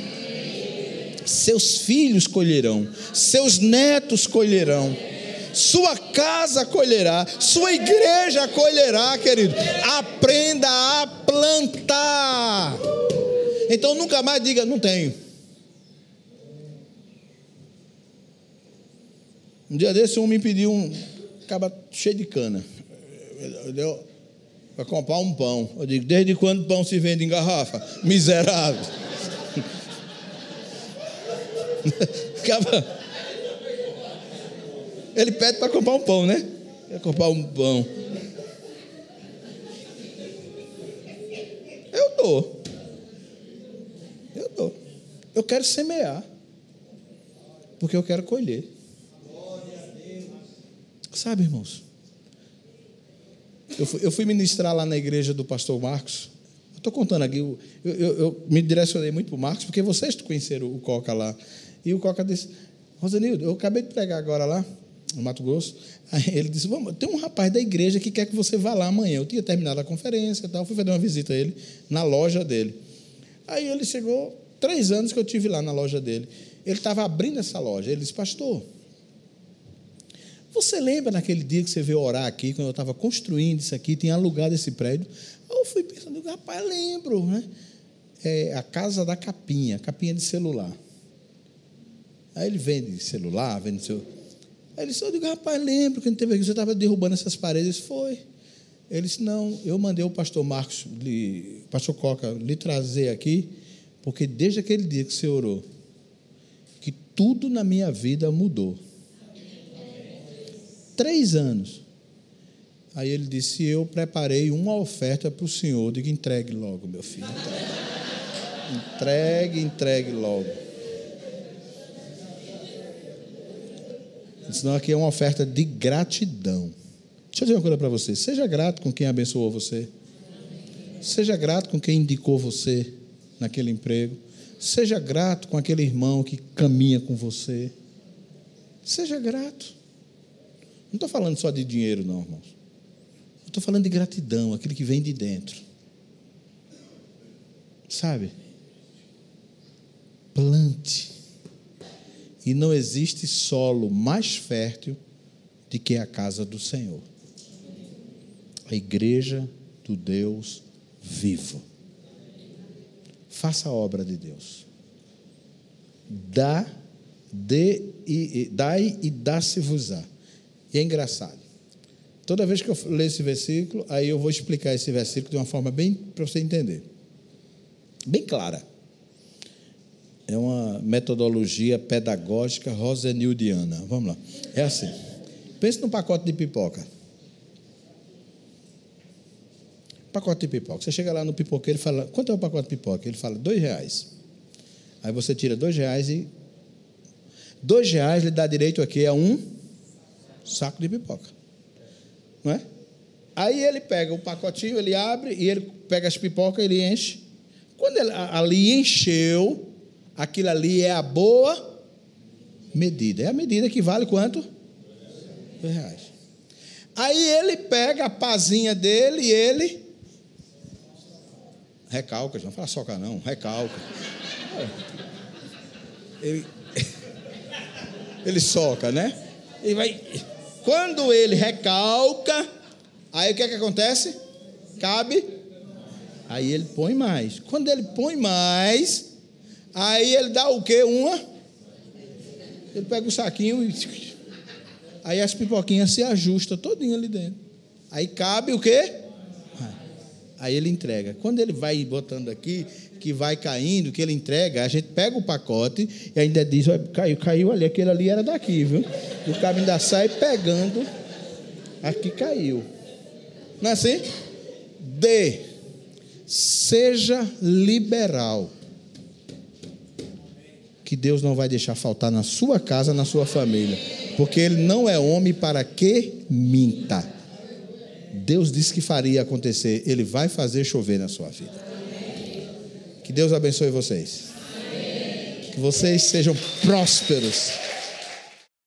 Seus filhos colherão, seus netos colherão, sua casa colherá, sua igreja colherá, querido. Aprenda a plantar. Então nunca mais diga, não tenho. Um dia desse, um me pediu um caba cheio de cana. Deu para comprar um pão. Eu digo, desde quando pão se vende em garrafa? Miserável. Caba. Ele pede para comprar um pão, né? Quer comprar um pão. Eu dou. Eu quero semear. Porque eu quero colher. Sabe, irmãos? Eu fui, eu fui, ministrar lá na igreja do pastor Marcos. Estou contando aqui, eu, eu, eu, me direcionei muito para o Marcos, porque vocês conheceram o Coca lá. E o Coca disse: Rosanildo, eu acabei de pregar agora lá, no Mato Grosso. Aí ele disse: Vamos, tem um rapaz da igreja que quer que você vá lá amanhã. Eu tinha terminado a conferência e tal, fui fazer uma visita a ele na loja dele. Aí ele chegou, três anos que eu tive lá na loja dele. Ele estava abrindo essa loja. Ele disse: Pastor, você lembra naquele dia que você veio orar aqui, quando eu estava construindo isso aqui, tinha alugado esse prédio? Eu fui pensando, rapaz, lembro, né? É a casa da capinha, capinha de celular. Aí ele vende celular, vende seu. Aí ele disse, eu digo, rapaz, lembro que teve aqui, você estava derrubando essas paredes. Foi. Ele disse, não, eu mandei o pastor Marcos, o pastor Coca, lhe trazer aqui, porque desde aquele dia que você orou, que tudo na minha vida mudou três anos. Aí ele disse: Eu preparei uma oferta para o senhor. Eu digo: entregue logo, meu filho. Entregue, entregue, entregue logo. Senão aqui é uma oferta de gratidão. Deixa eu dizer uma coisa para você. Seja grato com quem abençoou você. Seja grato com quem indicou você naquele emprego. Seja grato com aquele irmão que caminha com você. Seja grato. Não estou falando só de dinheiro, não, irmãos. Estou falando de gratidão, aquele que vem de dentro. Sabe? Plante. E não existe solo mais fértil do que a casa do Senhor. A igreja do Deus vivo. Faça a obra de Deus. Dá, dê e, dai e dá-se-vos-á. E é engraçado. Toda vez que eu ler esse versículo, aí eu vou explicar esse versículo de uma forma bem para você entender. Bem clara. É uma metodologia pedagógica rosenildiana. Vamos lá. É assim. Pense num pacote de pipoca. Pacote de pipoca. Você chega lá no pipoqueiro e fala, quanto é o pacote de pipoca? Ele fala, dois reais. Aí você tira dois reais e. Dois reais lhe dá direito aqui a um saco de pipoca. Não é? Aí ele pega o pacotinho, ele abre e ele pega as pipocas, ele enche. Quando ele, ali encheu, aquilo ali é a boa medida. É a medida que vale quanto? Dois reais. Aí ele pega a pazinha dele e ele recalca, não fala soca não, recalca. Ele, ele soca, né? E vai quando ele recalca, aí o que é que acontece? Cabe. Aí ele põe mais. Quando ele põe mais, aí ele dá o quê? Uma. Ele pega o saquinho e. Aí as pipoquinhas se ajustam todinho ali dentro. Aí cabe o quê? Aí ele entrega. Quando ele vai botando aqui, que vai caindo, que ele entrega, a gente pega o pacote e ainda diz, caiu, caiu ali, aquele ali era daqui, viu? E o cara ainda sai pegando, aqui caiu. Não é assim? D. Seja liberal. Que Deus não vai deixar faltar na sua casa, na sua família. Porque Ele não é homem para que minta. Deus disse que faria acontecer, Ele vai fazer chover na sua vida. Que Deus abençoe vocês. Amém. Que vocês sejam prósperos